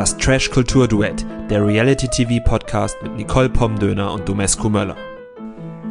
Das Trash-Kultur-Duett, der Reality-TV-Podcast mit Nicole Pomdöner und Domescu Möller.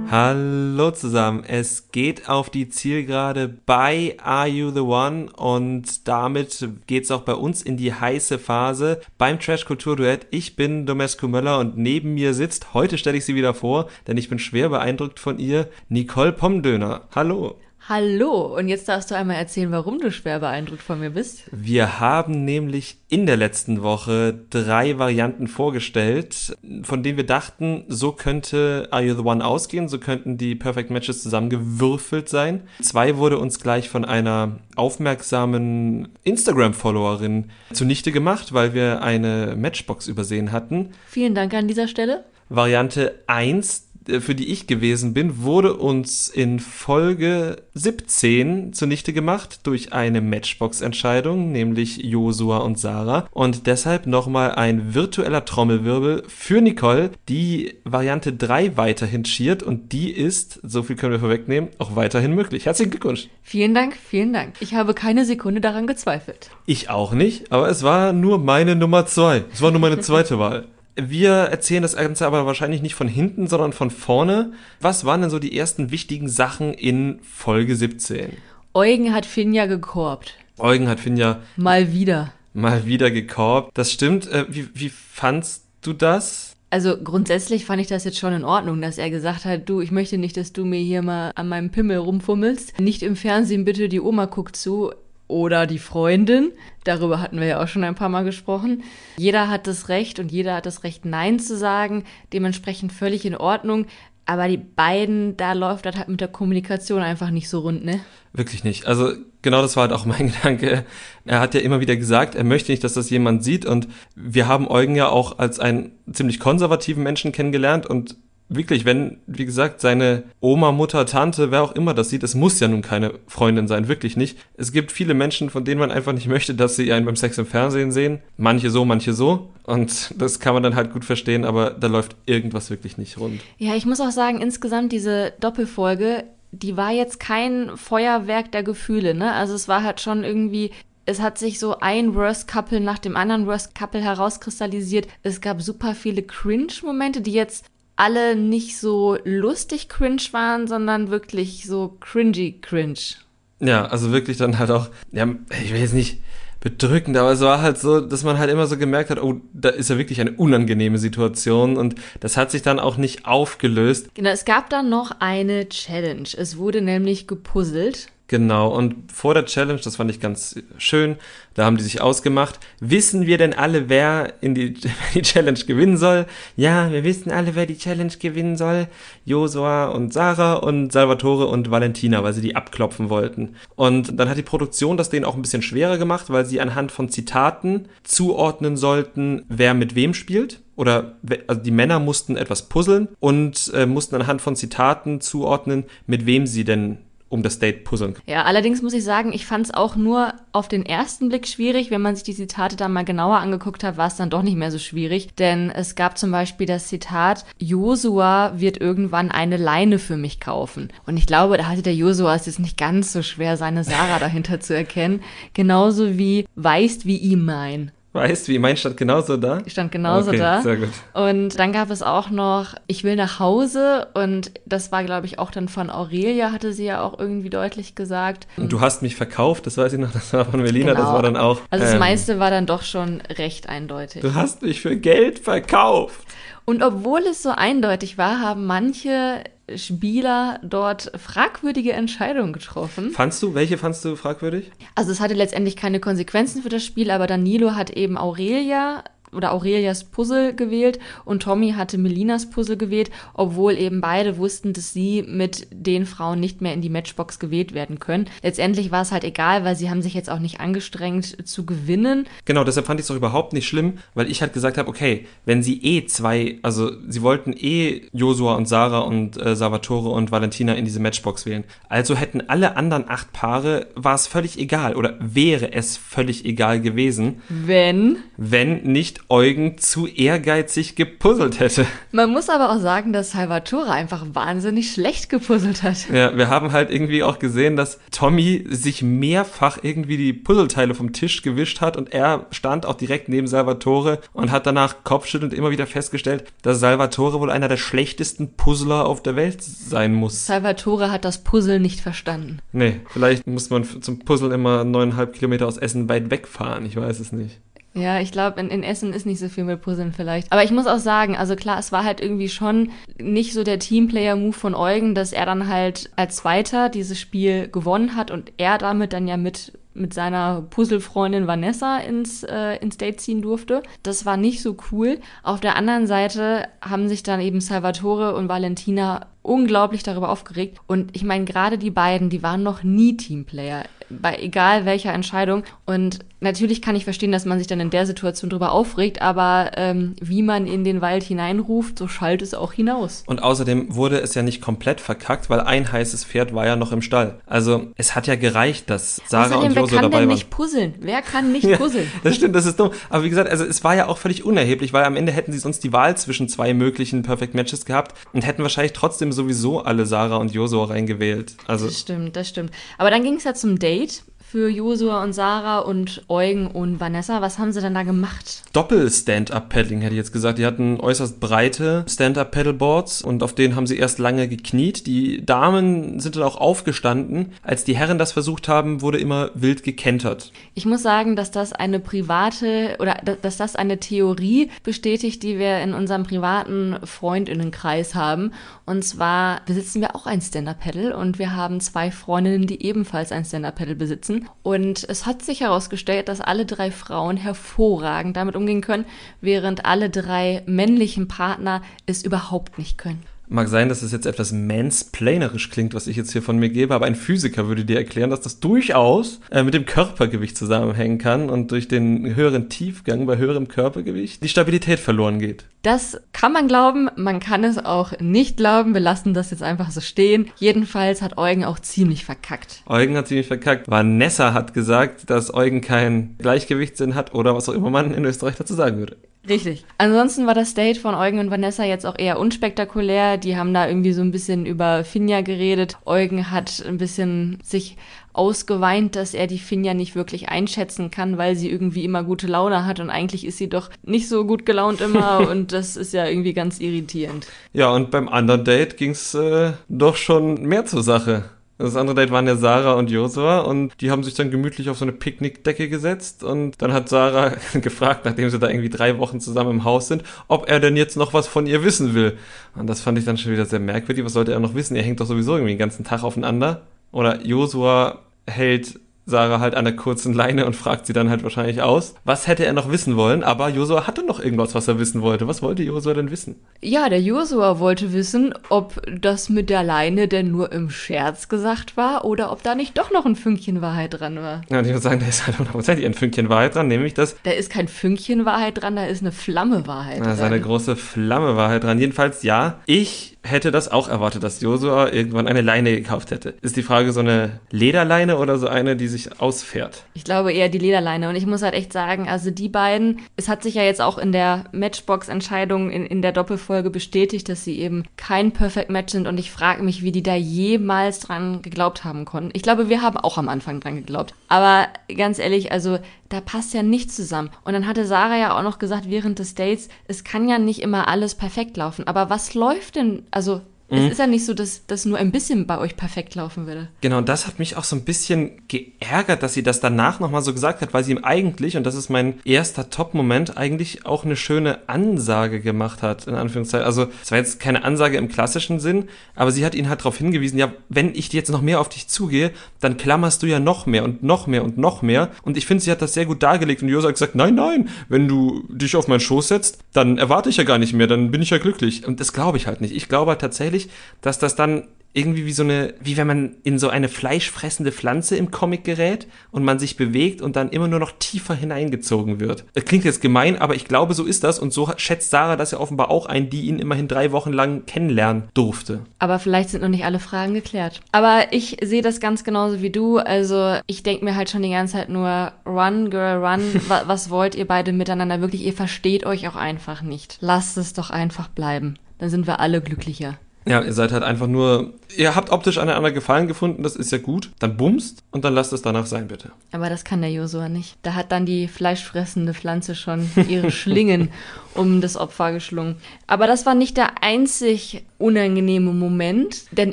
Hallo zusammen, es geht auf die Zielgerade bei Are You the One und damit geht's auch bei uns in die heiße Phase beim Trash Kultur Duett. Ich bin Domescu Möller und neben mir sitzt, heute stelle ich sie wieder vor, denn ich bin schwer beeindruckt von ihr, Nicole Pomdöner. Hallo. Hallo, und jetzt darfst du einmal erzählen, warum du schwer beeindruckt von mir bist. Wir haben nämlich in der letzten Woche drei Varianten vorgestellt, von denen wir dachten, so könnte Are You the One ausgehen, so könnten die Perfect Matches zusammengewürfelt sein. Zwei wurde uns gleich von einer aufmerksamen Instagram-Followerin zunichte gemacht, weil wir eine Matchbox übersehen hatten. Vielen Dank an dieser Stelle. Variante 1 äh, für die ich gewesen bin, wurde uns in Folge 17 zunichte gemacht durch eine Matchbox-Entscheidung, nämlich Josua und Sarah. Und deshalb nochmal ein virtueller Trommelwirbel für Nicole, die Variante 3 weiterhin schiert und die ist, so viel können wir vorwegnehmen, auch weiterhin möglich. Herzlichen Glückwunsch. Vielen Dank, vielen Dank. Ich habe keine Sekunde daran gezweifelt. Ich auch nicht, aber es war nur meine Nummer 2. Es war nur meine zweite Wahl. Wir erzählen das Ganze aber wahrscheinlich nicht von hinten, sondern von vorne. Was waren denn so die ersten wichtigen Sachen in Folge 17? Eugen hat Finja gekorbt. Eugen hat Finja Mal wieder. mal wieder gekorbt. Das stimmt. Äh, wie, wie fandst du das? Also grundsätzlich fand ich das jetzt schon in Ordnung, dass er gesagt hat, du, ich möchte nicht, dass du mir hier mal an meinem Pimmel rumfummelst. Nicht im Fernsehen, bitte, die Oma guckt zu oder die Freundin. Darüber hatten wir ja auch schon ein paar Mal gesprochen. Jeder hat das Recht und jeder hat das Recht, Nein zu sagen. Dementsprechend völlig in Ordnung. Aber die beiden, da läuft das halt mit der Kommunikation einfach nicht so rund, ne? Wirklich nicht. Also genau das war halt auch mein Gedanke. Er hat ja immer wieder gesagt, er möchte nicht, dass das jemand sieht. Und wir haben Eugen ja auch als einen ziemlich konservativen Menschen kennengelernt und wirklich, wenn, wie gesagt, seine Oma, Mutter, Tante, wer auch immer das sieht, es muss ja nun keine Freundin sein, wirklich nicht. Es gibt viele Menschen, von denen man einfach nicht möchte, dass sie einen beim Sex im Fernsehen sehen. Manche so, manche so. Und das kann man dann halt gut verstehen, aber da läuft irgendwas wirklich nicht rund. Ja, ich muss auch sagen, insgesamt diese Doppelfolge, die war jetzt kein Feuerwerk der Gefühle, ne? Also es war halt schon irgendwie es hat sich so ein Worst Couple nach dem anderen Worst Couple herauskristallisiert. Es gab super viele Cringe-Momente, die jetzt alle nicht so lustig cringe waren, sondern wirklich so cringy cringe. Ja, also wirklich dann halt auch, ja, ich will jetzt nicht bedrückend, aber es war halt so, dass man halt immer so gemerkt hat, oh, da ist ja wirklich eine unangenehme Situation und das hat sich dann auch nicht aufgelöst. Genau, es gab dann noch eine Challenge. Es wurde nämlich gepuzzelt. Genau, und vor der Challenge, das fand ich ganz schön, da haben die sich ausgemacht, wissen wir denn alle, wer in die, die Challenge gewinnen soll? Ja, wir wissen alle, wer die Challenge gewinnen soll. Josua und Sarah und Salvatore und Valentina, weil sie die abklopfen wollten. Und dann hat die Produktion das denen auch ein bisschen schwerer gemacht, weil sie anhand von Zitaten zuordnen sollten, wer mit wem spielt oder also die Männer mussten etwas puzzeln und äh, mussten anhand von Zitaten zuordnen, mit wem sie denn um das Date puzzeln. Ja, allerdings muss ich sagen, ich fand es auch nur auf den ersten Blick schwierig. Wenn man sich die Zitate dann mal genauer angeguckt hat, war es dann doch nicht mehr so schwierig. Denn es gab zum Beispiel das Zitat, Josua wird irgendwann eine Leine für mich kaufen. Und ich glaube, da hatte der Josua es jetzt nicht ganz so schwer, seine Sarah dahinter zu erkennen. Genauso wie weißt, wie ihm mein. Weißt wie, mein stand genauso da? Stand genauso okay, da. Sehr gut. Und dann gab es auch noch, ich will nach Hause und das war, glaube ich, auch dann von Aurelia, hatte sie ja auch irgendwie deutlich gesagt. Und du hast mich verkauft, das weiß ich noch, das war von Melina, genau. das war dann auch. Also das ähm, meiste war dann doch schon recht eindeutig. Du hast mich für Geld verkauft. Und obwohl es so eindeutig war, haben manche Spieler dort fragwürdige Entscheidungen getroffen. Fandst du, welche fandst du fragwürdig? Also es hatte letztendlich keine Konsequenzen für das Spiel, aber Danilo hat eben Aurelia oder Aurelias Puzzle gewählt und Tommy hatte Melinas Puzzle gewählt, obwohl eben beide wussten, dass sie mit den Frauen nicht mehr in die Matchbox gewählt werden können. Letztendlich war es halt egal, weil sie haben sich jetzt auch nicht angestrengt zu gewinnen. Genau, deshalb fand ich es auch überhaupt nicht schlimm, weil ich halt gesagt habe, okay, wenn sie eh zwei, also sie wollten eh Josua und Sarah und äh, Salvatore und Valentina in diese Matchbox wählen. Also hätten alle anderen acht Paare, war es völlig egal oder wäre es völlig egal gewesen. Wenn? Wenn nicht nicht Eugen zu ehrgeizig gepuzzelt hätte. Man muss aber auch sagen, dass Salvatore einfach wahnsinnig schlecht gepuzzelt hat. Ja, wir haben halt irgendwie auch gesehen, dass Tommy sich mehrfach irgendwie die Puzzleteile vom Tisch gewischt hat und er stand auch direkt neben Salvatore und hat danach kopfschüttelnd immer wieder festgestellt, dass Salvatore wohl einer der schlechtesten Puzzler auf der Welt sein muss. Salvatore hat das Puzzle nicht verstanden. Nee, vielleicht muss man zum Puzzeln immer neuneinhalb Kilometer aus Essen weit wegfahren. Ich weiß es nicht. Ja, ich glaube, in, in Essen ist nicht so viel mit Puzzeln vielleicht. Aber ich muss auch sagen, also klar, es war halt irgendwie schon nicht so der Teamplayer-Move von Eugen, dass er dann halt als Zweiter dieses Spiel gewonnen hat und er damit dann ja mit mit seiner Puzzlefreundin Vanessa ins, äh, ins Date ziehen durfte. Das war nicht so cool. Auf der anderen Seite haben sich dann eben Salvatore und Valentina unglaublich darüber aufgeregt. Und ich meine, gerade die beiden, die waren noch nie Teamplayer, bei egal welcher Entscheidung. Und natürlich kann ich verstehen, dass man sich dann in der Situation darüber aufregt, aber ähm, wie man in den Wald hineinruft, so schallt es auch hinaus. Und außerdem wurde es ja nicht komplett verkackt, weil ein heißes Pferd war ja noch im Stall. Also es hat ja gereicht, dass Sarah Außerdem, und wer Joso kann dabei denn waren. nicht puzzeln? Wer kann nicht Ja, puzzeln? das stimmt, das ist dumm. Aber wie gesagt, also es war ja auch völlig unerheblich, weil am Ende hätten sie sonst die Wahl zwischen zwei möglichen Perfect Matches gehabt und hätten wahrscheinlich trotzdem sowieso alle Sarah und Joso reingewählt. Also Das stimmt, das stimmt. Aber dann ging es ja zum Date für Josua und Sarah und Eugen und Vanessa. Was haben sie denn da gemacht? Doppel-Stand-Up-Paddling hätte ich jetzt gesagt. Die hatten äußerst breite Stand-Up-Paddleboards und auf denen haben sie erst lange gekniet. Die Damen sind dann auch aufgestanden. Als die Herren das versucht haben, wurde immer wild gekentert. Ich muss sagen, dass das eine private oder da- dass das eine Theorie bestätigt, die wir in unserem privaten Freundinnenkreis haben. Und zwar besitzen wir auch ein Stand-Up-Paddle und wir haben zwei Freundinnen, die ebenfalls ein Stand-Up-Paddle besitzen. Und es hat sich herausgestellt, dass alle drei Frauen hervorragend damit umgehen können, während alle drei männlichen Partner es überhaupt nicht können. Mag sein, dass es jetzt etwas mansplainerisch klingt, was ich jetzt hier von mir gebe, aber ein Physiker würde dir erklären, dass das durchaus äh, mit dem Körpergewicht zusammenhängen kann und durch den höheren Tiefgang bei höherem Körpergewicht die Stabilität verloren geht. Das kann man glauben, man kann es auch nicht glauben. Wir lassen das jetzt einfach so stehen. Jedenfalls hat Eugen auch ziemlich verkackt. Eugen hat ziemlich verkackt. Vanessa hat gesagt, dass Eugen keinen Gleichgewichtssinn hat oder was auch immer man in Österreich dazu sagen würde. Richtig. Ansonsten war das Date von Eugen und Vanessa jetzt auch eher unspektakulär. Die haben da irgendwie so ein bisschen über Finja geredet. Eugen hat ein bisschen sich ausgeweint, dass er die Finja nicht wirklich einschätzen kann, weil sie irgendwie immer gute Laune hat und eigentlich ist sie doch nicht so gut gelaunt immer und das ist ja irgendwie ganz irritierend. Ja, und beim anderen Date ging's äh, doch schon mehr zur Sache. Das andere Date waren ja Sarah und Josua und die haben sich dann gemütlich auf so eine Picknickdecke gesetzt und dann hat Sarah gefragt, nachdem sie da irgendwie drei Wochen zusammen im Haus sind, ob er denn jetzt noch was von ihr wissen will. Und das fand ich dann schon wieder sehr merkwürdig. Was sollte er noch wissen? Er hängt doch sowieso irgendwie den ganzen Tag aufeinander. Oder Josua hält Sarah halt an der kurzen Leine und fragt sie dann halt wahrscheinlich aus. Was hätte er noch wissen wollen? Aber Josua hatte noch irgendwas, was er wissen wollte. Was wollte Josua denn wissen? Ja, der Josua wollte wissen, ob das mit der Leine denn nur im Scherz gesagt war oder ob da nicht doch noch ein Fünkchen Wahrheit dran war. Ja, und ich würde sagen, da ist halt hundertprozentig ein Fünkchen Wahrheit dran, nämlich dass Da ist kein Fünkchen Wahrheit dran, da ist eine Flamme Wahrheit da ist eine dran. große Flamme Wahrheit dran. Jedenfalls, ja, ich hätte das auch erwartet, dass Josua irgendwann eine Leine gekauft hätte. Ist die Frage so eine Lederleine oder so eine, die sich ausfährt? Ich glaube eher die Lederleine. Und ich muss halt echt sagen, also die beiden, es hat sich ja jetzt auch in der Matchbox-Entscheidung in, in der Doppelfolge bestätigt, dass sie eben kein Perfect Match sind. Und ich frage mich, wie die da jemals dran geglaubt haben konnten. Ich glaube, wir haben auch am Anfang dran geglaubt. Aber ganz ehrlich, also da passt ja nichts zusammen. Und dann hatte Sarah ja auch noch gesagt während des Dates, es kann ja nicht immer alles perfekt laufen. Aber was läuft denn? Also es ist ja nicht so, dass das nur ein bisschen bei euch perfekt laufen würde. Genau, das hat mich auch so ein bisschen geärgert, dass sie das danach nochmal so gesagt hat, weil sie ihm eigentlich, und das ist mein erster Top-Moment, eigentlich auch eine schöne Ansage gemacht hat, in Anführungszeichen. Also, es war jetzt keine Ansage im klassischen Sinn, aber sie hat ihn halt darauf hingewiesen, ja, wenn ich jetzt noch mehr auf dich zugehe, dann klammerst du ja noch mehr und noch mehr und noch mehr. Und ich finde, sie hat das sehr gut dargelegt und Josa hat gesagt, nein, nein, wenn du dich auf meinen Schoß setzt, dann erwarte ich ja gar nicht mehr, dann bin ich ja glücklich. Und das glaube ich halt nicht. Ich glaube halt tatsächlich, tatsächlich, dass das dann irgendwie wie so eine, wie wenn man in so eine fleischfressende Pflanze im Comic gerät und man sich bewegt und dann immer nur noch tiefer hineingezogen wird. Das klingt jetzt gemein, aber ich glaube, so ist das und so schätzt Sarah das ja offenbar auch ein, die ihn immerhin drei Wochen lang kennenlernen durfte. Aber vielleicht sind noch nicht alle Fragen geklärt. Aber ich sehe das ganz genauso wie du. Also ich denke mir halt schon die ganze Zeit nur, run, girl, run. was wollt ihr beide miteinander wirklich? Ihr versteht euch auch einfach nicht. Lasst es doch einfach bleiben. Dann sind wir alle glücklicher. Ja, ihr seid halt einfach nur, ihr habt optisch aneinander Gefallen gefunden, das ist ja gut. Dann bumst und dann lasst es danach sein, bitte. Aber das kann der Josua nicht. Da hat dann die fleischfressende Pflanze schon ihre Schlingen um das Opfer geschlungen. Aber das war nicht der einzig unangenehme Moment, denn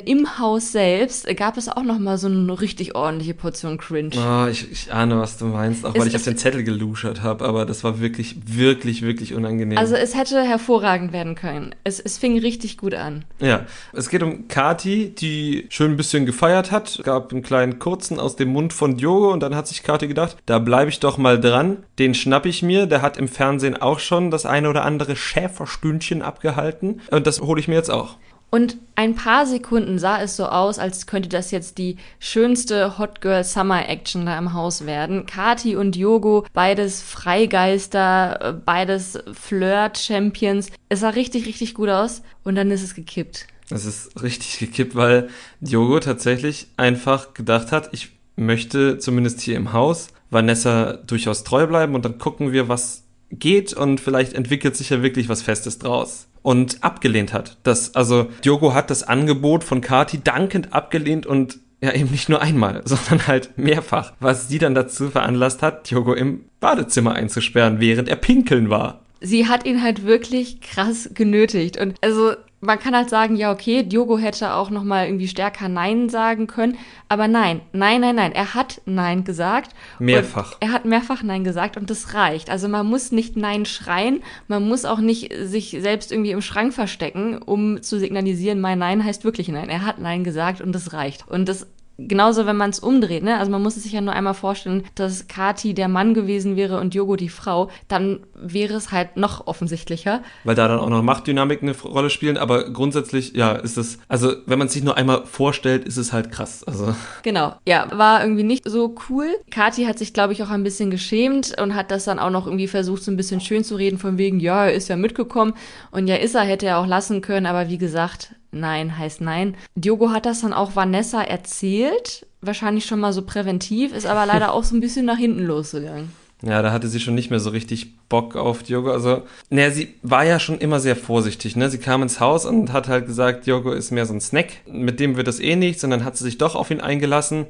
im Haus selbst gab es auch noch mal so eine richtig ordentliche Portion Cringe. Oh, ich, ich ahne, was du meinst, auch es, weil ich auf den Zettel geluschert habe, aber das war wirklich, wirklich, wirklich unangenehm. Also es hätte hervorragend werden können. Es, es fing richtig gut an. Ja, es geht um Kati, die schön ein bisschen gefeiert hat. Gab einen kleinen kurzen aus dem Mund von Diogo und dann hat sich Kati gedacht, da bleibe ich doch mal dran. Den schnapp ich mir. Der hat im Fernsehen auch schon das eine oder andere Schäferstündchen abgehalten und das hole ich mir jetzt auch. Und ein paar Sekunden sah es so aus, als könnte das jetzt die schönste Hot Girl Summer Action da im Haus werden. Kati und Yogo, beides Freigeister, äh, beides Flirt-Champions. Es sah richtig, richtig gut aus und dann ist es gekippt. Es ist richtig gekippt, weil Yogo tatsächlich einfach gedacht hat, ich möchte zumindest hier im Haus Vanessa durchaus treu bleiben und dann gucken wir, was geht und vielleicht entwickelt sich ja wirklich was Festes draus und abgelehnt hat. Das, also Diogo hat das Angebot von Kati dankend abgelehnt und ja eben nicht nur einmal, sondern halt mehrfach, was sie dann dazu veranlasst hat, Diogo im Badezimmer einzusperren, während er pinkeln war. Sie hat ihn halt wirklich krass genötigt und also man kann halt sagen, ja, okay, Diogo hätte auch noch mal irgendwie stärker Nein sagen können, aber nein, nein, nein, nein, er hat Nein gesagt. Mehrfach. Er hat mehrfach Nein gesagt und das reicht. Also man muss nicht Nein schreien, man muss auch nicht sich selbst irgendwie im Schrank verstecken, um zu signalisieren, mein Nein heißt wirklich Nein. Er hat Nein gesagt und das reicht. Und das genauso, wenn man es umdreht, ne? Also man muss es sich ja nur einmal vorstellen, dass Kati der Mann gewesen wäre und Yogo die Frau, dann wäre es halt noch offensichtlicher. Weil da dann auch noch Machtdynamiken eine Rolle spielen, aber grundsätzlich, ja, ist es, also wenn man es sich nur einmal vorstellt, ist es halt krass. Also. Genau, ja, war irgendwie nicht so cool. Kati hat sich, glaube ich, auch ein bisschen geschämt und hat das dann auch noch irgendwie versucht, so ein bisschen schön zu reden, von wegen, ja, er ist ja mitgekommen und ja, ist er, hätte er auch lassen können, aber wie gesagt, Nein heißt Nein. Diogo hat das dann auch Vanessa erzählt, wahrscheinlich schon mal so präventiv, ist aber leider auch so ein bisschen nach hinten losgegangen. Ja, da hatte sie schon nicht mehr so richtig Bock auf Diogo. Also, naja, sie war ja schon immer sehr vorsichtig, ne? Sie kam ins Haus und hat halt gesagt, Diogo ist mehr so ein Snack, mit dem wird das eh nichts, und dann hat sie sich doch auf ihn eingelassen.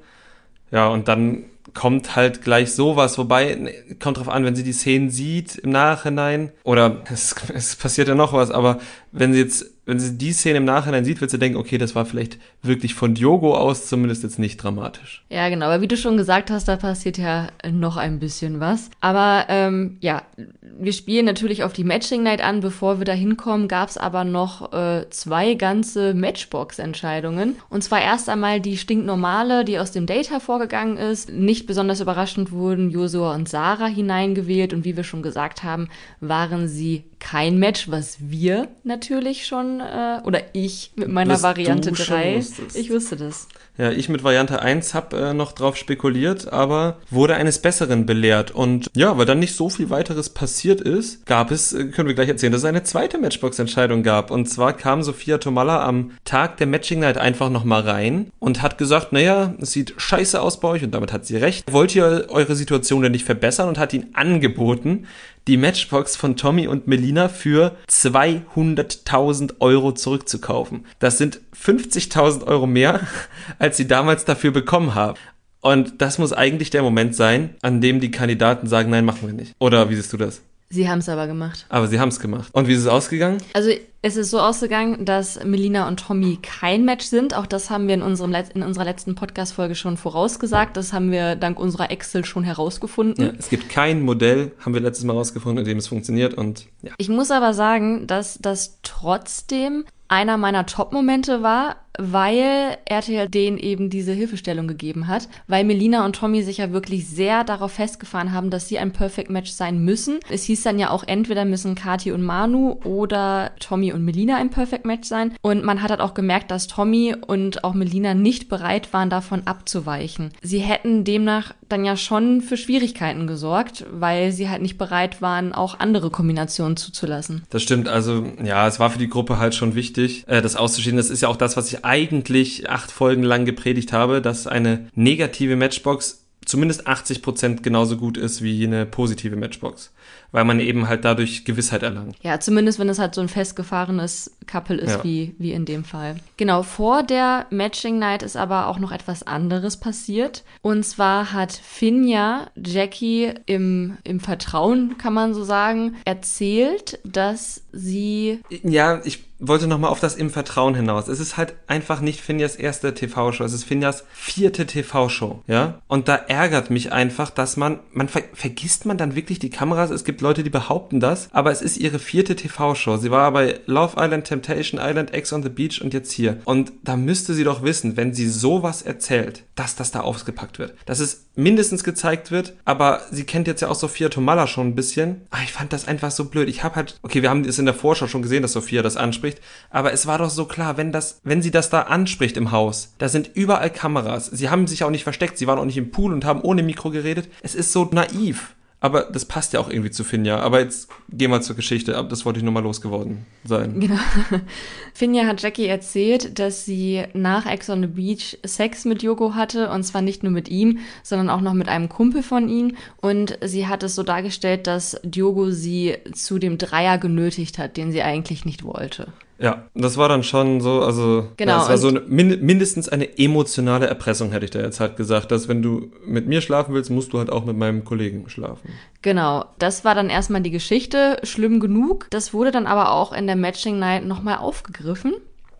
Ja, und dann kommt halt gleich sowas, wobei, ne, kommt drauf an, wenn sie die Szenen sieht im Nachhinein, oder es, es passiert ja noch was, aber wenn sie jetzt wenn sie die Szene im Nachhinein sieht, wird sie denken, okay, das war vielleicht wirklich von Diogo aus zumindest jetzt nicht dramatisch. Ja, genau. Aber wie du schon gesagt hast, da passiert ja noch ein bisschen was. Aber ähm, ja, wir spielen natürlich auf die Matching Night an. Bevor wir da hinkommen, gab es aber noch äh, zwei ganze Matchbox-Entscheidungen. Und zwar erst einmal die stinknormale, die aus dem Date hervorgegangen ist. Nicht besonders überraschend wurden Josua und Sarah hineingewählt. Und wie wir schon gesagt haben, waren sie kein Match, was wir natürlich schon, äh, oder ich mit meiner das Variante 3, ich wusste das. Ja, ich mit Variante 1 habe äh, noch drauf spekuliert, aber wurde eines Besseren belehrt. Und ja, weil dann nicht so viel weiteres passiert ist, gab es, äh, können wir gleich erzählen, dass es eine zweite Matchbox-Entscheidung gab. Und zwar kam Sophia Tomalla am Tag der Matching Night einfach nochmal rein und hat gesagt, naja, es sieht scheiße aus bei euch und damit hat sie recht. Wollt ihr eure Situation denn nicht verbessern und hat ihn angeboten, die Matchbox von Tommy und Melina für 200.000 Euro zurückzukaufen. Das sind 50.000 Euro mehr, als sie damals dafür bekommen haben. Und das muss eigentlich der Moment sein, an dem die Kandidaten sagen, nein, machen wir nicht. Oder wie siehst du das? Sie haben es aber gemacht. Aber sie haben es gemacht. Und wie ist es ausgegangen? Also es ist so ausgegangen, dass Melina und Tommy kein Match sind. Auch das haben wir in, unserem Let in unserer letzten Podcast-Folge schon vorausgesagt. Das haben wir dank unserer Excel schon herausgefunden. Ja, es gibt kein Modell, haben wir letztes Mal herausgefunden, in dem es funktioniert. Und ja. Ich muss aber sagen, dass das trotzdem einer meiner Top-Momente war, weil RTL denen eben diese Hilfestellung gegeben hat, weil Melina und Tommy sich ja wirklich sehr darauf festgefahren haben, dass sie ein Perfect Match sein müssen. Es hieß dann ja auch, entweder müssen Kati und Manu oder Tommy und Melina ein Perfect Match sein. Und man hat halt auch gemerkt, dass Tommy und auch Melina nicht bereit waren, davon abzuweichen. Sie hätten demnach dann ja schon für Schwierigkeiten gesorgt, weil sie halt nicht bereit waren, auch andere Kombinationen zuzulassen. Das stimmt, also ja, es war für die Gruppe halt schon wichtig, äh, das auszuschieden. Das ist ja auch das, was ich eigentlich acht Folgen lang gepredigt habe, dass eine negative Matchbox zumindest 80 Prozent genauso gut ist wie eine positive Matchbox weil man eben halt dadurch Gewissheit erlangt. Ja, zumindest wenn es halt so ein festgefahrenes Couple ist, ja. wie, wie in dem Fall. Genau, vor der Matching Night ist aber auch noch etwas anderes passiert. Und zwar hat Finja Jackie im, im Vertrauen, kann man so sagen, erzählt, dass sie. Ja, ich wollte nochmal auf das im Vertrauen hinaus. Es ist halt einfach nicht Finjas erste TV-Show, es ist Finjas vierte TV-Show, ja? Und da ärgert mich einfach, dass man, man ver vergisst man dann wirklich die Kameras? Es gibt Leute, die behaupten das, aber es ist ihre vierte TV-Show. Sie war bei Love Island, Temptation Island, X on the Beach und jetzt hier. Und da müsste sie doch wissen, wenn sie sowas erzählt, dass das da ausgepackt wird. Dass es mindestens gezeigt wird, aber sie kennt jetzt ja auch Sophia Tomalla schon ein bisschen. Aber ah, ich fand das einfach so blöd. Ich habe halt, okay, wir haben es in der Vorschau schon gesehen, dass Sophia das anspricht, aber es war doch so klar, wenn das, wenn sie das da anspricht im Haus, da sind überall Kameras. Sie haben sich auch nicht versteckt, sie waren auch nicht im Pool und haben ohne Mikro geredet. Es ist so naiv. Aber das passt ja auch irgendwie zu Finja. Aber jetzt gehen wir zur Geschichte. Das wollte ich nochmal losgeworden sein. Genau. Finja hat Jackie erzählt, dass sie nach Ex on the Beach Sex mit Yogo hatte. Und zwar nicht nur mit ihm, sondern auch noch mit einem Kumpel von ihm. Und sie hat es so dargestellt, dass Diogo sie zu dem Dreier genötigt hat, den sie eigentlich nicht wollte. Ja, das war dann schon so, also genau, ja, es war so eine, mindestens eine emotionale Erpressung, hätte ich da jetzt halt gesagt, dass wenn du mit mir schlafen willst, musst du halt auch mit meinem Kollegen schlafen. Genau, das war dann erstmal die Geschichte, schlimm genug. Das wurde dann aber auch in der Matching Night nochmal aufgegriffen.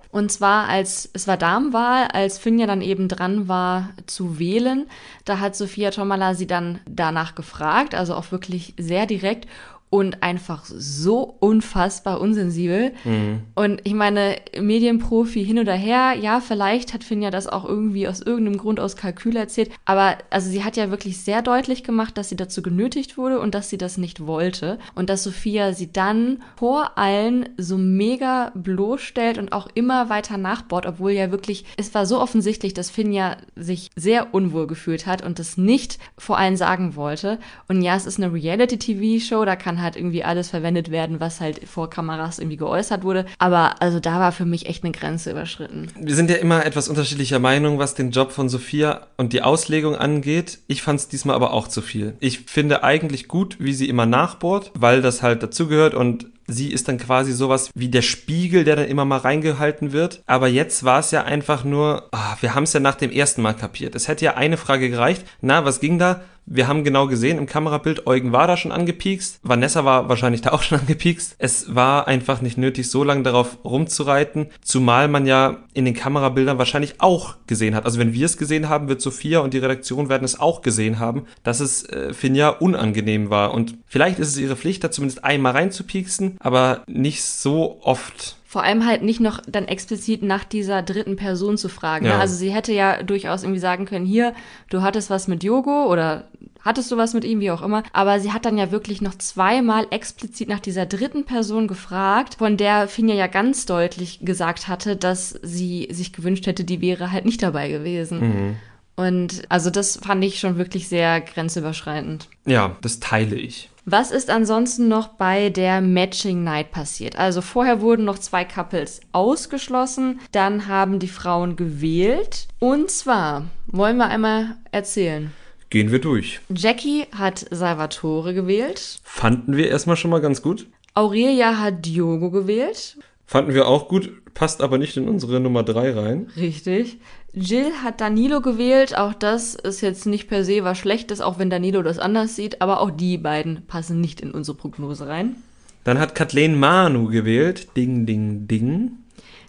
Und zwar als, es war Damenwahl, als Finja dann eben dran war zu wählen, da hat Sophia Tomala sie dann danach gefragt, also auch wirklich sehr direkt und einfach so unfassbar unsensibel. Mhm. Und ich meine, Medienprofi hin oder her, ja, vielleicht hat Finja das auch irgendwie aus irgendeinem Grund aus Kalkül erzählt, aber also sie hat ja wirklich sehr deutlich gemacht, dass sie dazu genötigt wurde und dass sie das nicht wollte und dass Sophia sie dann vor allen so mega bloßstellt und auch immer weiter nachbaut, obwohl ja wirklich, es war so offensichtlich, dass Finja sich sehr unwohl gefühlt hat und das nicht vor allen sagen wollte. Und ja, es ist eine Reality-TV-Show, da kann halt irgendwie alles verwendet werden, was halt vor Kameras irgendwie geäußert wurde. Aber also da war für mich echt eine Grenze überschritten. Wir sind ja immer etwas unterschiedlicher Meinung, was den Job von Sophia und die Auslegung angeht. Ich fand es diesmal aber auch zu viel. Ich finde eigentlich gut, wie sie immer nachbohrt, weil das halt dazugehört und sie ist dann quasi sowas wie der Spiegel, der dann immer mal reingehalten wird. Aber jetzt war es ja einfach nur, oh, wir haben es ja nach dem ersten Mal kapiert. Es hätte ja eine Frage gereicht. Na, was ging da? Wir haben genau gesehen im Kamerabild, Eugen war da schon angepiekst. Vanessa war wahrscheinlich da auch schon angepiekst. Es war einfach nicht nötig, so lange darauf rumzureiten, zumal man ja in den Kamerabildern wahrscheinlich auch gesehen hat. Also wenn wir es gesehen haben, wird Sophia und die Redaktion werden es auch gesehen haben, dass es äh, Finja unangenehm war. Und vielleicht ist es ihre Pflicht, da zumindest einmal reinzupieksen, aber nicht so oft vor allem halt nicht noch dann explizit nach dieser dritten Person zu fragen. Ne? Ja. Also sie hätte ja durchaus irgendwie sagen können, hier, du hattest was mit Yogo oder hattest du was mit ihm, wie auch immer. Aber sie hat dann ja wirklich noch zweimal explizit nach dieser dritten Person gefragt, von der Finja ja ganz deutlich gesagt hatte, dass sie sich gewünscht hätte, die wäre halt nicht dabei gewesen. Mhm. Und also das fand ich schon wirklich sehr grenzüberschreitend. Ja, das teile ich. Was ist ansonsten noch bei der Matching Night passiert? Also vorher wurden noch zwei Couples ausgeschlossen, dann haben die Frauen gewählt. Und zwar wollen wir einmal erzählen. Gehen wir durch. Jackie hat Salvatore gewählt. Fanden wir erstmal schon mal ganz gut. Aurelia hat Diogo gewählt. Fanden wir auch gut, passt aber nicht in unsere Nummer 3 rein. Richtig. Jill hat Danilo gewählt. Auch das ist jetzt nicht per se was Schlechtes, auch wenn Danilo das anders sieht. Aber auch die beiden passen nicht in unsere Prognose rein. Dann hat Kathleen Manu gewählt. Ding, ding, ding.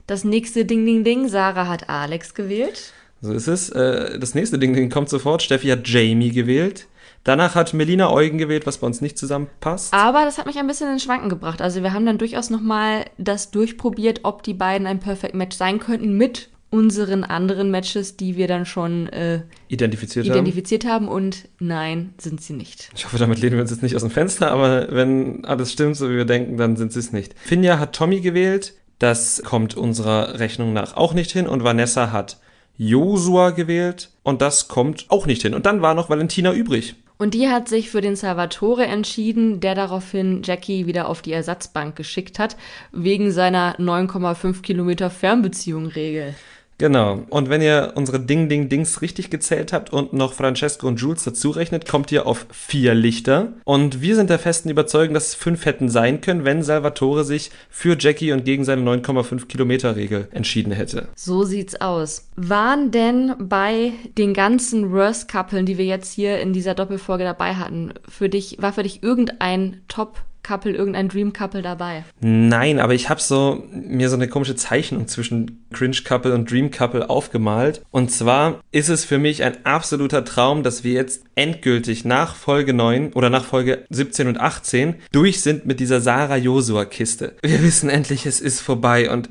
Das nächste Ding, ding, ding. Sarah hat Alex gewählt. So ist es. Äh, das nächste Ding, ding kommt sofort. Steffi hat Jamie gewählt. Danach hat Melina Eugen gewählt, was bei uns nicht zusammenpasst. Aber das hat mich ein bisschen in Schwanken gebracht. Also wir haben dann durchaus nochmal das durchprobiert, ob die beiden ein Perfect Match sein könnten mit unseren anderen Matches, die wir dann schon äh, Identifiziert, identifiziert haben. Und nein, sind sie nicht. haben. Ich hoffe, damit lehnen wir uns jetzt nicht aus dem Fenster, aber wenn alles stimmt, so wie wir denken, dann sind sie es nicht. Finja hat Tommy gewählt. Das kommt unserer Rechnung nach auch nicht hin. Und Vanessa hat Josua gewählt. Und das kommt auch nicht hin. Und dann war noch Valentina übrig. Und die hat sich für den Salvatore entschieden, der daraufhin Jackie wieder auf die Ersatzbank geschickt hat, wegen seiner 9,5 Kilometer Fernbeziehung-Regel. Genau. Und wenn ihr unsere Ding-Ding-Dings richtig gezählt habt und noch Francesco und Jules dazu rechnet, kommt ihr auf vier Lichter. Und wir sind der festen Überzeugung, dass es fünf hätten sein können, wenn Salvatore sich für Jackie und gegen seine 9,5 Kilometer Regel entschieden hätte. So sieht's aus. Waren denn bei den ganzen Worst-Couplen, die wir jetzt hier in dieser Doppelfolge dabei hatten, für dich, war für dich irgendein Top- Couple, irgendein Dream Couple dabei? Nein, aber ich habe so mir so eine komische Zeichnung zwischen Cringe Couple und Dream Couple aufgemalt. Und zwar ist es für mich ein absoluter Traum, dass wir jetzt endgültig nach Folge 9 oder nach Folge 17 und 18 durch sind mit dieser Sarah Josua Kiste. Wir wissen endlich, es ist vorbei und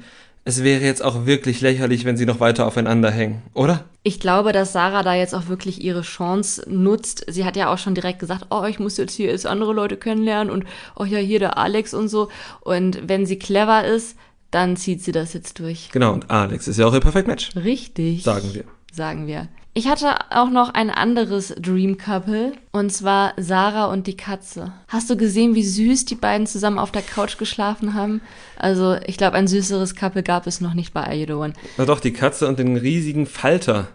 es wäre jetzt auch wirklich lächerlich, wenn sie noch weiter aufeinander hängen, oder? Ich glaube, dass Sarah da jetzt auch wirklich ihre Chance nutzt. Sie hat ja auch schon direkt gesagt, oh, ich muss jetzt hier jetzt andere Leute kennenlernen und oh ja, hier der Alex und so. Und wenn sie clever ist, dann zieht sie das jetzt durch. Genau, und Alex ist ja auch ihr Perfect Match, Richtig. sagen wir. Sagen wir. Ich hatte auch noch ein anderes Dream Couple und zwar Sarah und die Katze. Hast du gesehen, wie süß die beiden zusammen auf der Couch geschlafen haben? Also, ich glaube, ein süßeres Couple gab es noch nicht bei One. Na doch, die Katze und den riesigen Falter.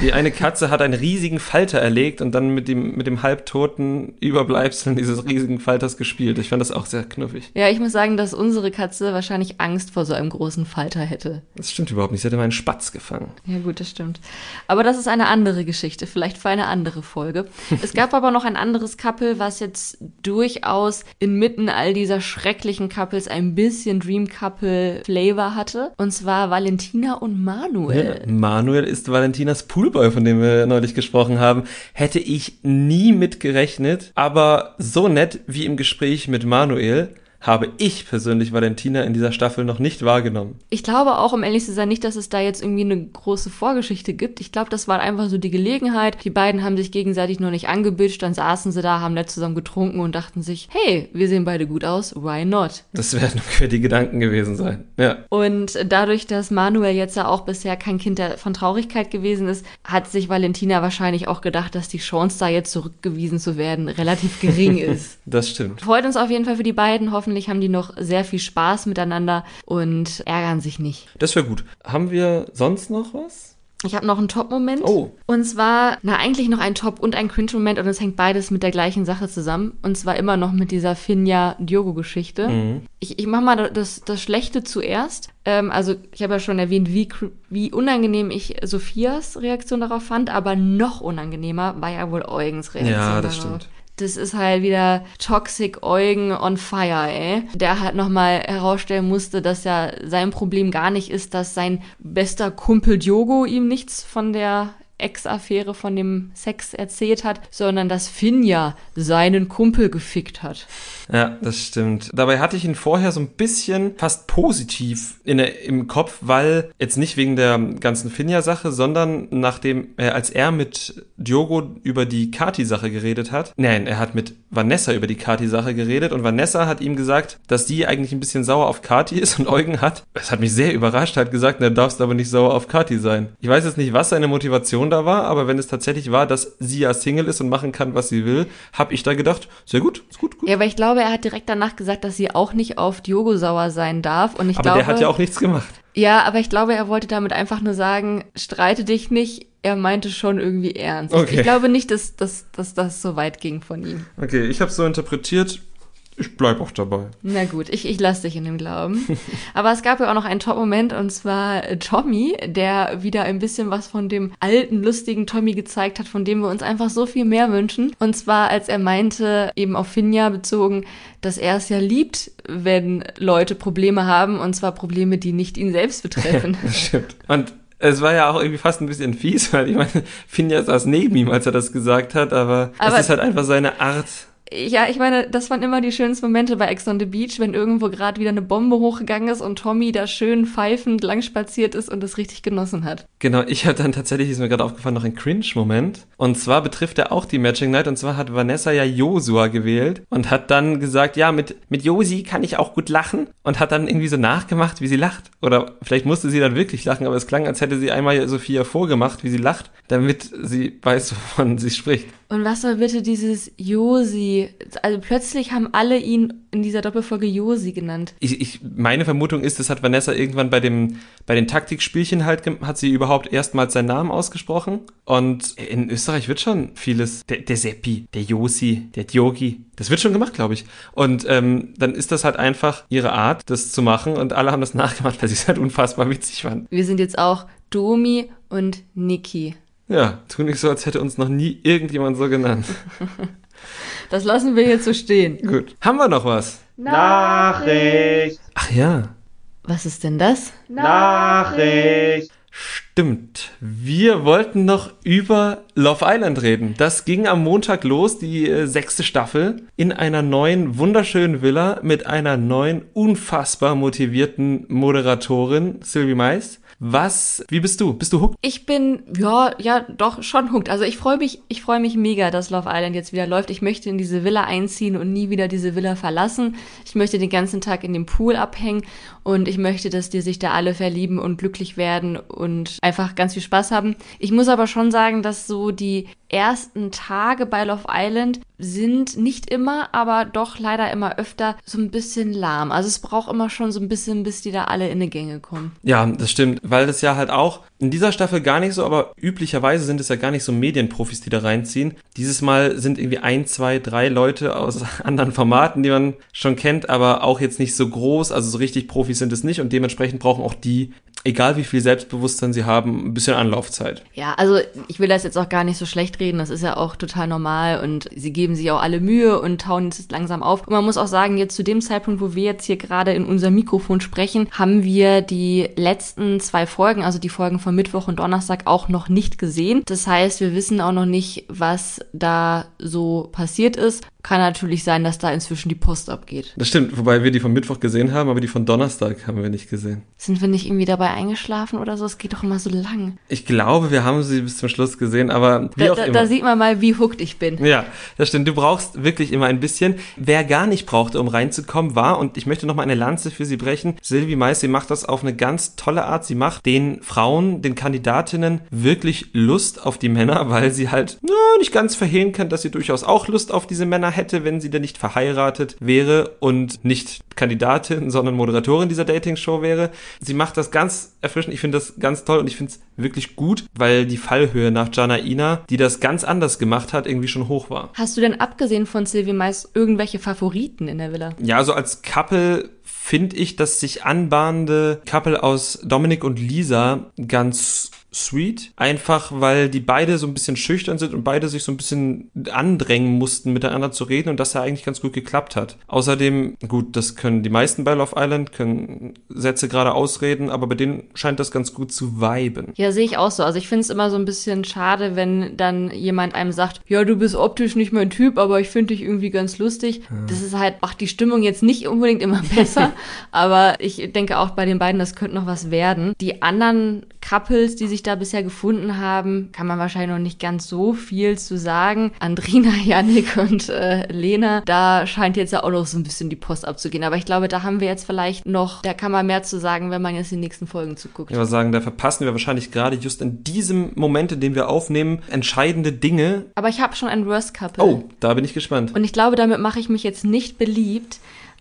Die eine Katze hat einen riesigen Falter erlegt und dann mit dem, mit dem halbtoten Überbleibseln dieses riesigen Falters gespielt. Ich fand das auch sehr knuffig. Ja, ich muss sagen, dass unsere Katze wahrscheinlich Angst vor so einem großen Falter hätte. Das stimmt überhaupt nicht. Sie hätte meinen Spatz gefangen. Ja, gut, das stimmt. Aber das ist eine andere Geschichte, vielleicht für eine andere Folge. Es gab aber noch ein anderes Couple, was jetzt durchaus inmitten all dieser schrecklichen Couples ein bisschen Dream Couple Flavor hatte. Und zwar Valentina und Manuel. Ja, Manuel ist Valentinas Poolboy, von dem wir neulich gesprochen haben. Hätte ich nie mitgerechnet, aber so nett wie im Gespräch mit Manuel habe ich persönlich Valentina in dieser Staffel noch nicht wahrgenommen. Ich glaube auch, um ehrlich zu sein, nicht, dass es da jetzt irgendwie eine große Vorgeschichte gibt. Ich glaube, das war einfach so die Gelegenheit. Die beiden haben sich gegenseitig noch nicht angebitscht, dann saßen sie da, haben nett zusammen getrunken und dachten sich, hey, wir sehen beide gut aus, why not? Das werden ungefähr die Gedanken gewesen sein. Ja. Und dadurch, dass Manuel jetzt ja auch bisher kein Kind der- von Traurigkeit gewesen ist, hat sich Valentina wahrscheinlich auch gedacht, dass die Chance, da jetzt zurückgewiesen zu werden, relativ gering ist. Das stimmt. Freut uns auf jeden Fall für die beiden. Hoffentlich haben die noch sehr viel Spaß miteinander und ärgern sich nicht. Das wäre gut. Haben wir sonst noch was? Ich habe noch einen Top-Moment. Oh. Und zwar, na, eigentlich noch ein Top- und ein Cringe-Moment und es hängt beides mit der gleichen Sache zusammen. Und zwar immer noch mit dieser Finja-Diogo-Geschichte. Mhm. Ich, ich mach mal das, das Schlechte zuerst. Ähm, also, ich habe ja schon erwähnt, wie, wie unangenehm ich Sophias Reaktion darauf fand, aber noch unangenehmer war ja wohl Eugens Reaktion. Ja, das darauf. stimmt. Das ist halt wieder Toxic Eugen on fire, ey. Der halt nochmal herausstellen musste, dass ja sein Problem gar nicht ist, dass sein bester Kumpel Diogo ihm nichts von der Ex-Affäre von dem Sex erzählt hat, sondern dass Finja seinen Kumpel gefickt hat. Ja, das stimmt. Dabei hatte ich ihn vorher so ein bisschen fast positiv in im Kopf, weil jetzt nicht wegen der ganzen Finja-Sache, sondern nachdem, äh, als er mit Diogo über die Kati-Sache geredet hat. Nein, er hat mit Vanessa über die Kati-Sache geredet und Vanessa hat ihm gesagt, dass die eigentlich ein bisschen sauer auf Kati ist und Eugen hat, das hat mich sehr überrascht, hat gesagt, na, darfst aber nicht sauer auf Kati sein. Ich weiß jetzt nicht, was seine Motivation da war, aber wenn es tatsächlich war, dass sie ja Single ist und machen kann, was sie will, habe ich da gedacht, sehr gut, ist gut, gut. Ja, aber ich glaube, er hat direkt danach gesagt, dass sie auch nicht auf Diogo sauer sein darf. Und ich aber glaube, der hat ja auch nichts gemacht. Ja, aber ich glaube, er wollte damit einfach nur sagen, streite dich nicht. Er meinte schon irgendwie ernst. Ich- Okay. Ich glaube nicht, dass, dass, dass das so weit ging von ihm. Okay, ich habe so interpretiert. Ich bleib auch dabei. Na gut, ich, ich lasse dich in dem Glauben. Aber es gab ja auch noch einen Top-Moment und zwar äh, Tommy, der wieder ein bisschen was von dem alten, lustigen Tommy gezeigt hat, von dem wir uns einfach so viel mehr wünschen. Und zwar, als er meinte, eben auf Finja bezogen, dass er es ja liebt, wenn Leute Probleme haben und zwar Probleme, die nicht ihn selbst betreffen. Das stimmt. Und es war ja auch irgendwie fast ein bisschen fies, weil ich meine, Finja saß neben ihm, als er das gesagt hat, aber, Aber- es ist halt einfach seine Art. Ja, ich meine, das waren immer die schönsten Momente bei Ex on the Beach, wenn irgendwo gerade wieder eine Bombe hochgegangen ist und Tommy da schön pfeifend lang spaziert ist und es richtig genossen hat. Genau, ich habe dann tatsächlich, ist mir gerade aufgefallen, noch ein Cringe-Moment. Und zwar betrifft er auch die Matching Night. Und zwar hat Vanessa ja Josua gewählt und hat dann gesagt, ja, mit, mit Josi kann ich auch gut lachen. Und hat dann irgendwie so nachgemacht, wie sie lacht. Oder vielleicht musste sie dann wirklich lachen, aber es klang, als hätte sie einmal Sophia vorgemacht, wie sie lacht, damit sie weiß, wovon sie spricht. Und was soll bitte dieses Josi? Also plötzlich haben alle ihn in dieser Doppelfolge Josi genannt. Ich, ich, meine Vermutung ist, das hat Vanessa irgendwann bei dem, bei den Taktikspielchen halt, hat sie überhaupt erstmals seinen Namen ausgesprochen. Und in Österreich wird schon vieles, der, der Seppi, der Josi, der Diogi, das wird schon gemacht, glaube ich. Und ähm, dann ist das halt einfach ihre Art, das zu machen. Und alle haben das nachgemacht, weil sie es halt unfassbar witzig fanden. Wir sind jetzt auch Domi und Niki. Ja, tu nicht so, als hätte uns noch nie irgendjemand so genannt. Das lassen wir jetzt so stehen. Gut. Haben wir noch was? Nachricht. Ach ja. Was ist denn das? Nachricht. Stimmt. Wir wollten noch über Love Island reden. Das ging am Montag los, die äh, sechste Staffel, in einer neuen, wunderschönen Villa mit einer neuen, unfassbar motivierten Moderatorin, Sylvie Mais. Was, wie bist du? Bist du hooked? Ich bin, ja, ja, doch, schon hooked. Also ich freue mich, ich freue mich mega, dass Love Island jetzt wieder läuft. Ich möchte in diese Villa einziehen und nie wieder diese Villa verlassen. Ich möchte den ganzen Tag in dem Pool abhängen und ich möchte, dass die sich da alle verlieben und glücklich werden und einfach ganz viel Spaß haben. Ich muss aber schon sagen, dass so die ersten Tage bei Love Island sind nicht immer, aber doch leider immer öfter so ein bisschen lahm. Also es braucht immer schon so ein bisschen, bis die da alle in die Gänge kommen. Ja, das stimmt, weil das ja halt auch in dieser Staffel gar nicht so, aber üblicherweise sind es ja gar nicht so Medienprofis, die da reinziehen. Dieses Mal sind irgendwie ein, zwei, drei Leute aus anderen Formaten, die man schon kennt, aber auch jetzt nicht so groß, also so richtig Profis sind es nicht und dementsprechend brauchen auch die egal wie viel Selbstbewusstsein sie haben, ein bisschen Anlaufzeit. Ja, also ich will das jetzt auch gar nicht so schlecht reden, das ist ja auch total normal und sie geben sich auch alle Mühe und tauen jetzt langsam auf. Und man muss auch sagen, jetzt zu dem Zeitpunkt, wo wir jetzt hier gerade in unser Mikrofon sprechen, haben wir die letzten zwei Folgen, also die Folgen von Mittwoch und Donnerstag auch noch nicht gesehen. Das heißt, wir wissen auch noch nicht, was da so passiert ist. Kann natürlich sein, dass da inzwischen die Post abgeht. Das stimmt, wobei wir die von Mittwoch gesehen haben, aber die von Donnerstag haben wir nicht gesehen. Sind wir nicht irgendwie dabei eingeschlafen oder so? Es geht doch immer so lang. Ich glaube, wir haben sie bis zum Schluss gesehen, aber wie da, auch da, immer. Da sieht man mal, wie hooked ich bin. Ja, das stimmt. Du brauchst wirklich immer ein bisschen. Wer gar nicht brauchte, um reinzukommen, war, und ich möchte nochmal eine Lanze für sie brechen, Sylvie Mais, sie macht das auf eine ganz tolle Art. Sie macht den Frauen, den Kandidatinnen wirklich Lust auf die Männer, weil sie halt na, nicht ganz verhehlen kann, dass sie durchaus auch Lust auf diese Männer hätte, wenn sie denn nicht verheiratet wäre und nicht Kandidatin, sondern Moderatorin dieser Dating-Show wäre. Sie macht das ganz erfrischend. Ich finde das ganz toll und ich finde es wirklich gut, weil die Fallhöhe nach Jana Ina, die das ganz anders gemacht hat, irgendwie schon hoch war. Hast du denn abgesehen von Sylvie Mais irgendwelche Favoriten in der Villa? Ja, so als Couple finde ich das sich anbahnende Couple aus Dominik und Lisa ganz sweet. Einfach, weil die beide so ein bisschen schüchtern sind und beide sich so ein bisschen andrängen mussten, miteinander zu reden und das ja eigentlich ganz gut geklappt hat. Außerdem, gut, das können die meisten bei Love Island, können Sätze gerade ausreden, aber bei denen scheint das ganz gut zu viben. Ja, sehe ich auch so. Also ich finde es immer so ein bisschen schade, wenn dann jemand einem sagt, ja, du bist optisch nicht mein Typ, aber ich finde dich irgendwie ganz lustig. Das ist halt, macht die Stimmung jetzt nicht unbedingt immer besser, aber ich denke auch bei den beiden, das könnte noch was werden. Die anderen Couples, die sich da bisher gefunden haben, kann man wahrscheinlich noch nicht ganz so viel zu sagen. Andrina, Yannick und äh, Lena, da scheint jetzt ja auch noch so ein bisschen die Post abzugehen. Aber ich glaube, da haben wir jetzt vielleicht noch, da kann man mehr zu sagen, wenn man jetzt die nächsten Folgen zuguckt. Ich würde sagen, da verpassen wir wahrscheinlich gerade just in diesem Moment, in dem wir aufnehmen, entscheidende Dinge. Aber ich habe schon ein Worst Couple. Oh, da bin ich gespannt. Und ich glaube, damit mache ich mich jetzt nicht beliebt.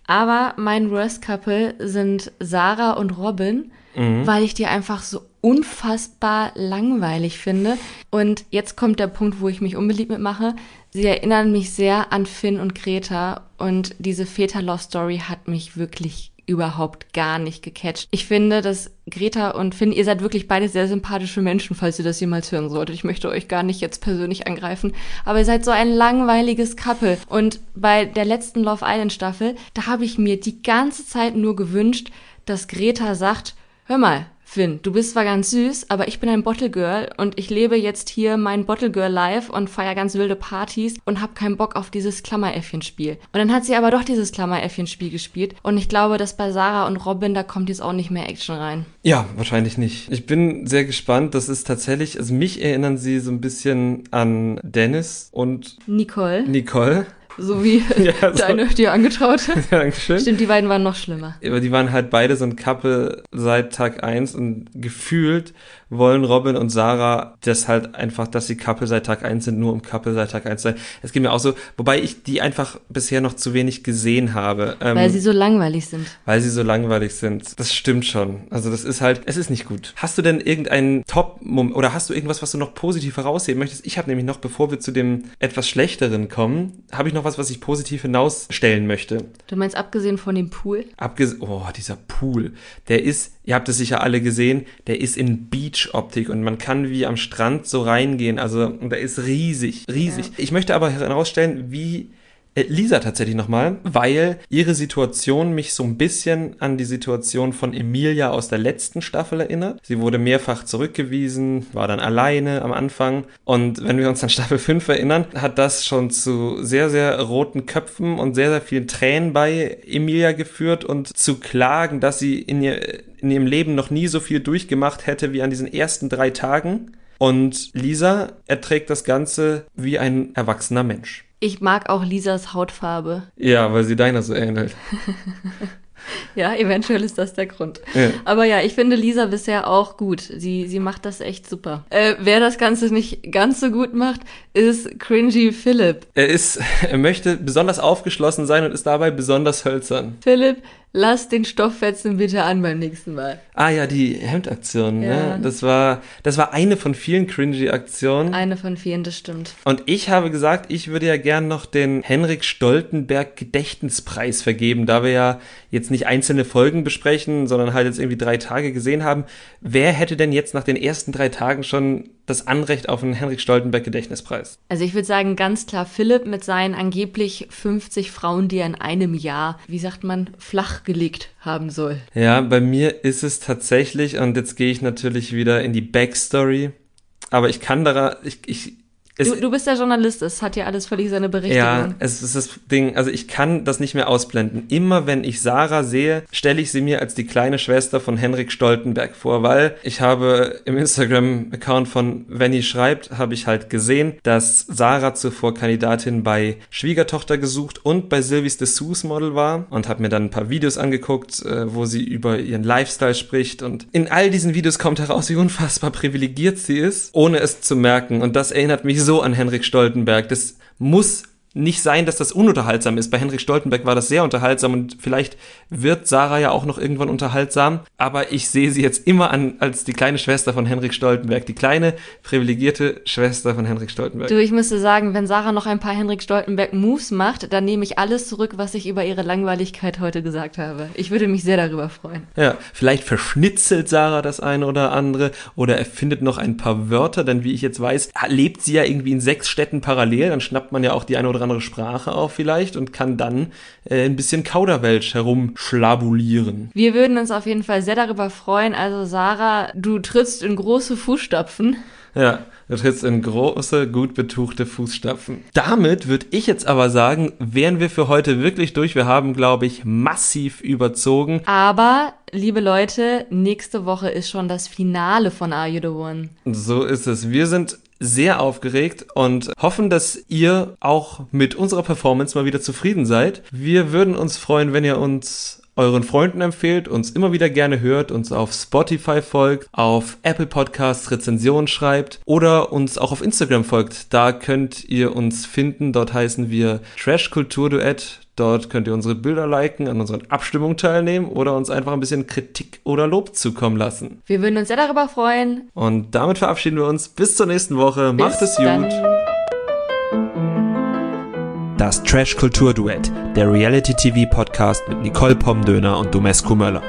Aber mein Worst Couple sind Sarah und Robin, Mhm. weil ich die einfach so unfassbar langweilig finde. Und jetzt kommt der Punkt, wo ich mich unbeliebt mitmache. Sie erinnern mich sehr an Finn und Greta und diese Väter-Love-Story hat mich wirklich überhaupt gar nicht gecatcht. Ich finde, dass Greta und Finn, ihr seid wirklich beide sehr sympathische Menschen, falls ihr das jemals hören solltet. Ich möchte euch gar nicht jetzt persönlich angreifen, aber ihr seid so ein langweiliges Couple. Und bei der letzten Love Island Staffel, da habe ich mir die ganze Zeit nur gewünscht, dass Greta sagt, hör mal, Finn, du bist zwar ganz süß, aber ich bin ein Bottle Girl und ich lebe jetzt hier mein Bottle Girl Life und feier ganz wilde Partys und hab keinen Bock auf dieses Klammeräffchen-Spiel. Und dann hat sie aber doch dieses Klammeräffchen-Spiel gespielt und ich glaube, dass bei Sarah und Robin, da kommt jetzt auch nicht mehr Action rein. Ja, wahrscheinlich nicht. Ich bin sehr gespannt. Das ist tatsächlich, also mich erinnern sie so ein bisschen an Dennis und Nicole, Nicole. So wie Ja, so. deine dir angetraute. Ja, Dankeschön. Stimmt, die beiden waren noch schlimmer. Aber die waren halt beide so ein Couple seit Tag eins und gefühlt wollen Robin und Sarah das halt einfach, dass sie Couple seit Tag eins sind, nur um Couple seit Tag eins zu sein. Es geht mir auch so, wobei ich die einfach bisher noch zu wenig gesehen habe. Ähm, Weil sie so langweilig sind. weil sie so langweilig sind. Das stimmt schon. Also das ist halt, es ist nicht gut. Hast du denn irgendeinen Top-Moment oder hast du irgendwas, was du noch positiv herausheben möchtest? Ich habe nämlich noch, bevor wir zu dem etwas schlechteren kommen, habe ich noch was, was ich positiv hinausstellen möchte. Du meinst abgesehen von dem Pool? Abges oh, dieser Pool, der ist, ihr habt es sicher alle gesehen, der ist in Beach-Optik und man kann wie am Strand so reingehen. Also, und der ist riesig, riesig. Ich möchte aber herausstellen, wie Lisa tatsächlich nochmal, weil ihre Situation mich so ein bisschen an die Situation von Emilia aus der letzten Staffel erinnert. Sie wurde mehrfach zurückgewiesen, war dann alleine am Anfang. Und wenn wir uns an Staffel 5 erinnern, hat das schon zu sehr, sehr roten Köpfen und sehr, sehr vielen Tränen bei Emilia geführt und zu Klagen, dass sie in, ihr, in ihrem Leben noch nie so viel durchgemacht hätte wie an diesen ersten drei Tagen. Und Lisa erträgt das Ganze wie ein erwachsener Mensch. Ich mag auch Lisas Hautfarbe. Ja, weil sie deiner so ähnelt. Ja, eventuell ist das der Grund. Ja. Aber ja, ich finde Lisa bisher auch gut. Sie, sie macht das echt super. Äh, wer das Ganze nicht ganz so gut macht, ist Cringy Philipp. Er ist, er möchte besonders aufgeschlossen sein und ist dabei besonders hölzern. Philipp, lass den Stofffetzen bitte an beim nächsten Mal. Ah ja, die Hemdaktion, Ja. ne? Das war, das war eine von vielen cringy Aktionen. Eine von vielen, das stimmt. Und ich habe gesagt, ich würde ja gern noch den Henrik Stoltenberg Gedächtnispreis vergeben, da wir ja jetzt nicht einzelne Folgen besprechen, sondern halt jetzt irgendwie drei Tage gesehen haben. Wer hätte denn jetzt nach den ersten drei Tagen schon das Anrecht auf einen Henrik Stoltenberg Gedächtnispreis? Also ich würde sagen, ganz klar Philipp mit seinen angeblich 50 Frauen, die er in einem Jahr, wie sagt man, flachgelegt haben soll. Ja, bei mir ist es tatsächlich, und jetzt gehe ich natürlich wieder in die Backstory, aber ich kann daran, ich, ich, Du, du bist der Journalist, es hat ja alles völlig seine Berechtigung. Ja, es ist das Ding, also ich kann das nicht mehr ausblenden. Immer wenn ich Sarah sehe, stelle ich sie mir als die kleine Schwester von Henrik Stoltenberg vor, weil ich habe im Instagram-Account von Venny schreibt, habe ich halt gesehen, dass Sarah zuvor Kandidatin bei Schwiegertochter gesucht und bei Sylvies Dessous Model war und habe mir dann ein paar Videos angeguckt, äh, wo sie über ihren Lifestyle spricht und in all diesen Videos kommt heraus, wie unfassbar privilegiert sie ist, ohne es zu merken und das erinnert mich so an Henrik Stoltenberg. Das muss nicht sein, dass das ununterhaltsam ist. Bei Henrik Stoltenberg war das sehr unterhaltsam und vielleicht wird Sarah ja auch noch irgendwann unterhaltsam, aber ich sehe sie jetzt immer an als die kleine Schwester von Henrik Stoltenberg, die kleine privilegierte Schwester von Henrik Stoltenberg. Du, ich müsste sagen, wenn Sarah noch ein paar Henrik Stoltenberg Moves macht, dann nehme ich alles zurück, was ich über ihre Langweiligkeit heute gesagt habe. Ich würde mich sehr darüber freuen. Ja, vielleicht verschnitzelt Sarah das eine oder andere oder erfindet noch ein paar Wörter, denn wie ich jetzt weiß, lebt sie ja irgendwie in sechs Städten parallel, dann schnappt man ja auch die eine oder andere Sprache auf vielleicht und kann dann äh, ein bisschen Kauderwelsch herumschlabulieren. Wir würden uns auf jeden Fall sehr darüber freuen. Also Sarah, du trittst in große Fußstapfen. Ja, du trittst in große, gut betuchte Fußstapfen. Damit würde ich jetzt aber sagen, wären wir für heute wirklich durch. Wir haben, glaube ich, massiv überzogen. Aber, liebe Leute, nächste Woche ist schon das Finale von Are You the One? So ist es. Wir sind sehr aufgeregt und hoffen, dass ihr auch mit unserer Performance mal wieder zufrieden seid. Wir würden uns freuen, wenn ihr uns euren Freunden empfehlt, uns immer wieder gerne hört, uns auf Spotify folgt, auf Apple Podcasts Rezensionen schreibt oder uns auch auf Instagram folgt. Da könnt ihr uns finden. Dort heißen wir Trash Kultur Duett. Dort könnt ihr unsere Bilder liken, an unseren Abstimmungen teilnehmen oder uns einfach ein bisschen Kritik oder Lob zukommen lassen. Wir würden uns sehr darüber freuen. Und damit verabschieden wir uns. Bis zur nächsten Woche. Macht Bis es gut. dann. Das Trash Kultur Duett, der Reality TV Podcast mit Nicole Pomdöner und Domescu Möller.